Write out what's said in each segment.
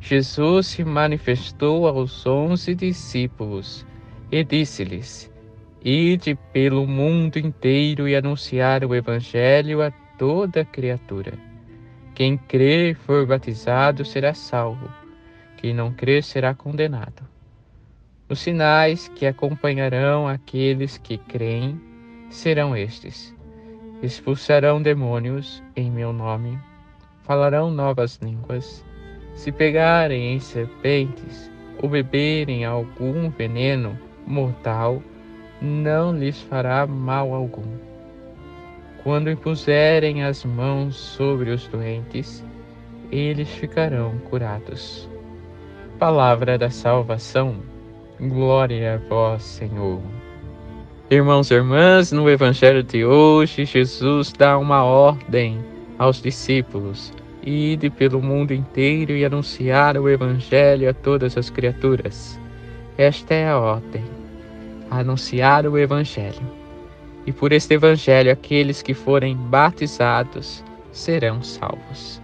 Jesus se manifestou aos onze discípulos e disse-lhes: Ide pelo mundo inteiro e anunciar o Evangelho a toda criatura. Quem crer e for batizado será salvo, quem não crer será condenado. Os sinais que acompanharão aqueles que creem serão estes: expulsarão demônios em meu nome, falarão novas línguas se pegarem em serpentes ou beberem algum veneno mortal, não lhes fará mal algum. Quando impuserem as mãos sobre os doentes, eles ficarão curados. Palavra da salvação. Glória a vós, Senhor. Irmãos e irmãs, no Evangelho de hoje, Jesus dá uma ordem aos discípulos Ide pelo mundo inteiro e anunciar o Evangelho a todas as criaturas. Esta é a ordem: anunciar o Evangelho. E por este Evangelho, aqueles que forem batizados serão salvos.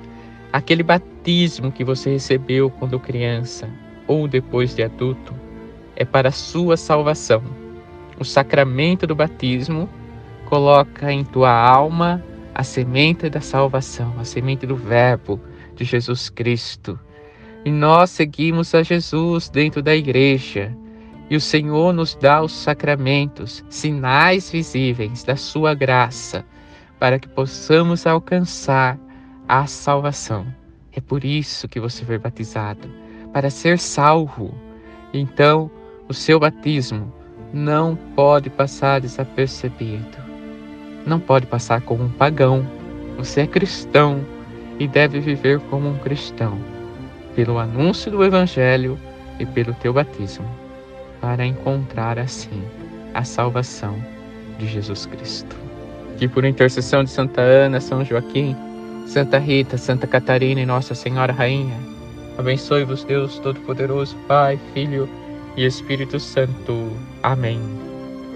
Aquele batismo que você recebeu quando criança ou depois de adulto é para sua salvação. O sacramento do batismo coloca em tua alma a semente da salvação, a semente do Verbo de Jesus Cristo. E nós seguimos a Jesus dentro da igreja. E o Senhor nos dá os sacramentos, sinais visíveis da Sua graça, para que possamos alcançar a salvação. É por isso que você foi batizado, para ser salvo. Então, o seu batismo não pode passar desapercebido não pode passar como um pagão. Você é cristão e deve viver como um cristão, pelo anúncio do Evangelho e pelo teu batismo, para encontrar assim a salvação de Jesus Cristo. Que por intercessão de Santa Ana, São Joaquim, Santa Rita, Santa Catarina e Nossa Senhora Rainha, abençoe-vos Deus Todo-Poderoso, Pai, Filho e Espírito Santo. Amém.